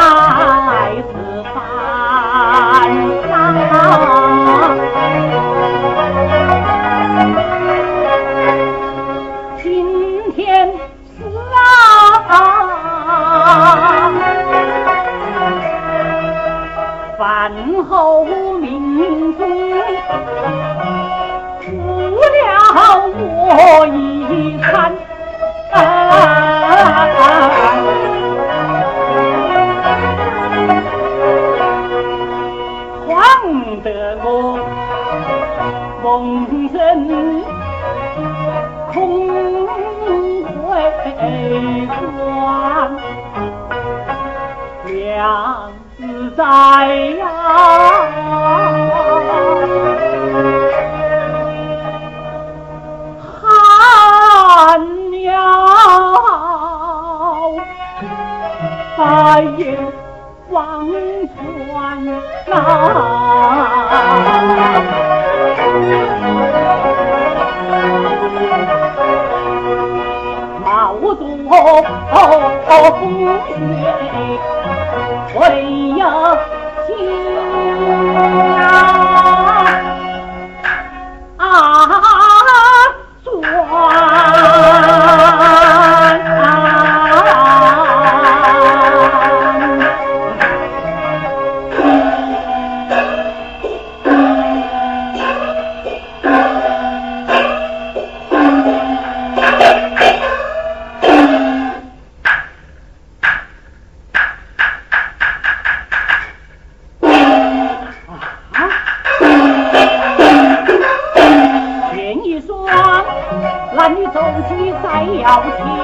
ना 得我梦生空回转娘子在呀寒窑再也忘川呐。毛多风雨，唯有啊！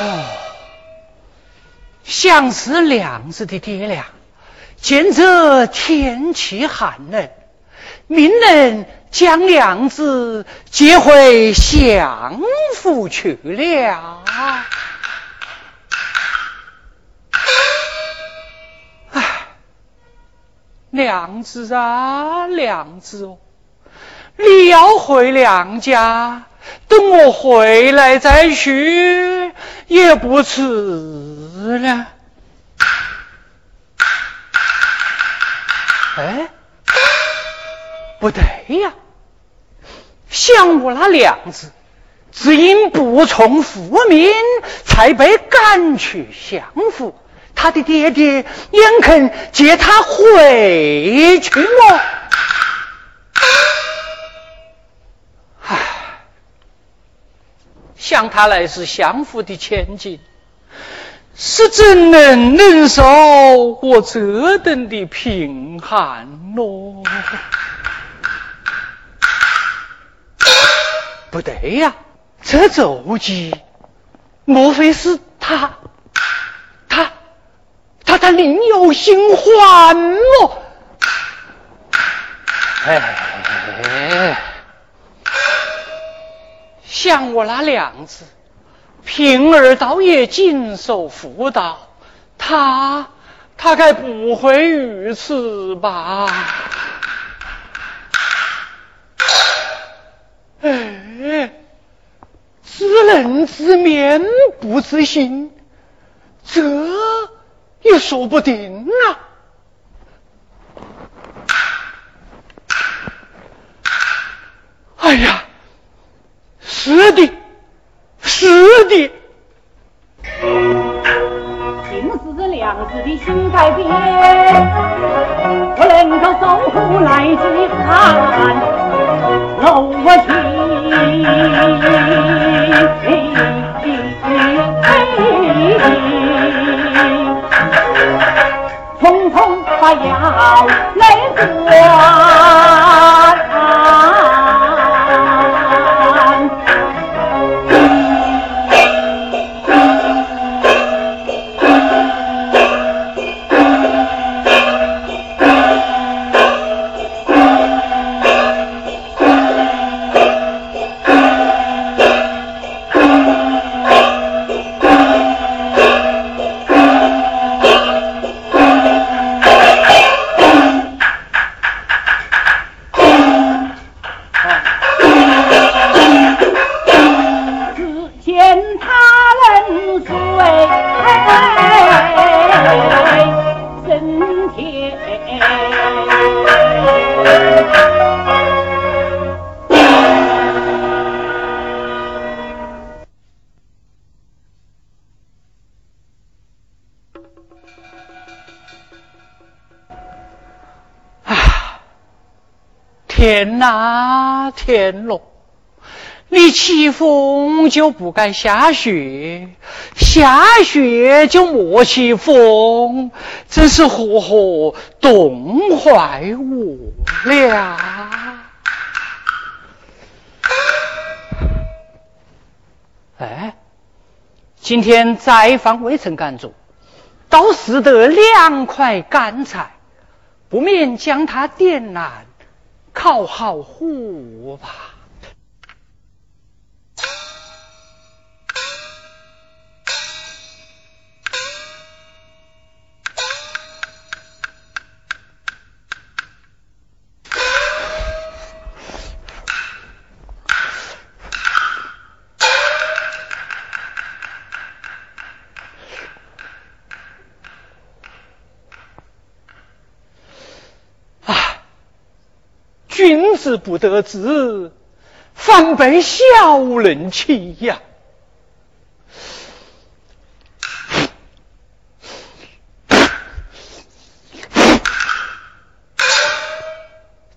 哦，想是娘子的爹娘。见这天气寒冷，命人将娘子接回相府去了。娘子啊，娘子哦，你要回娘家，等我回来再去也不迟了。哎，不对呀，想我那娘子，只因不从父命，才被赶去相府。他的爹爹眼肯接他回去么？唉，想他来是相府的千金，是怎能忍受我这等的贫寒咯？不对呀，这奏记，莫非是他？他他他另有新欢么？哎，像我那娘子，平儿倒也谨守妇道，他他该不会如此吧？哎，知人知面不知心，这也说不定啊！哎呀，楼前。匆匆把药天呐，天咯！你起风就不该下雪，下雪就莫起风，真是活活冻坏我了。哎，今天斋房未曾赶足，倒拾得两块干菜，不免将它点燃。靠好护吧。君子不得志，反被小人欺呀！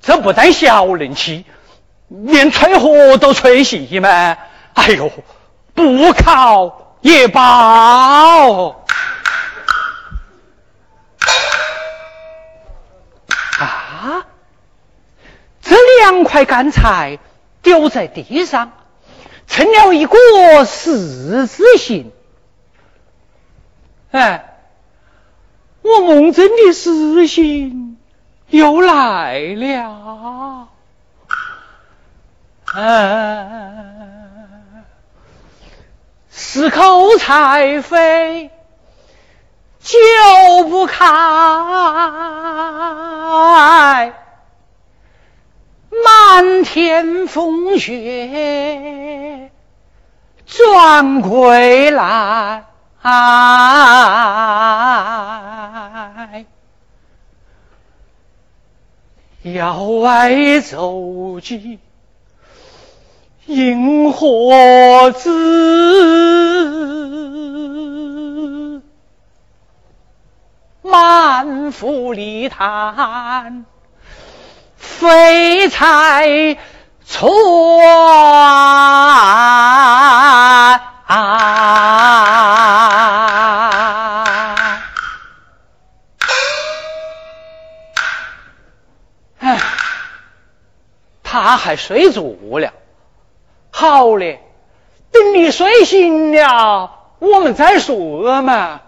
这不但小人欺，连吹火都吹熄吗？哎呦，不考也罢。啊这两块干柴丢在地上，成了一个十字形。哎，我梦中的事情又来了。啊，十口菜飞就不开。漫天风雪转归来，遥外走鸡萤火子。满腹离叹，废柴啊。哎，他还睡着了。好嘞，等你睡醒了，我们再说嘛。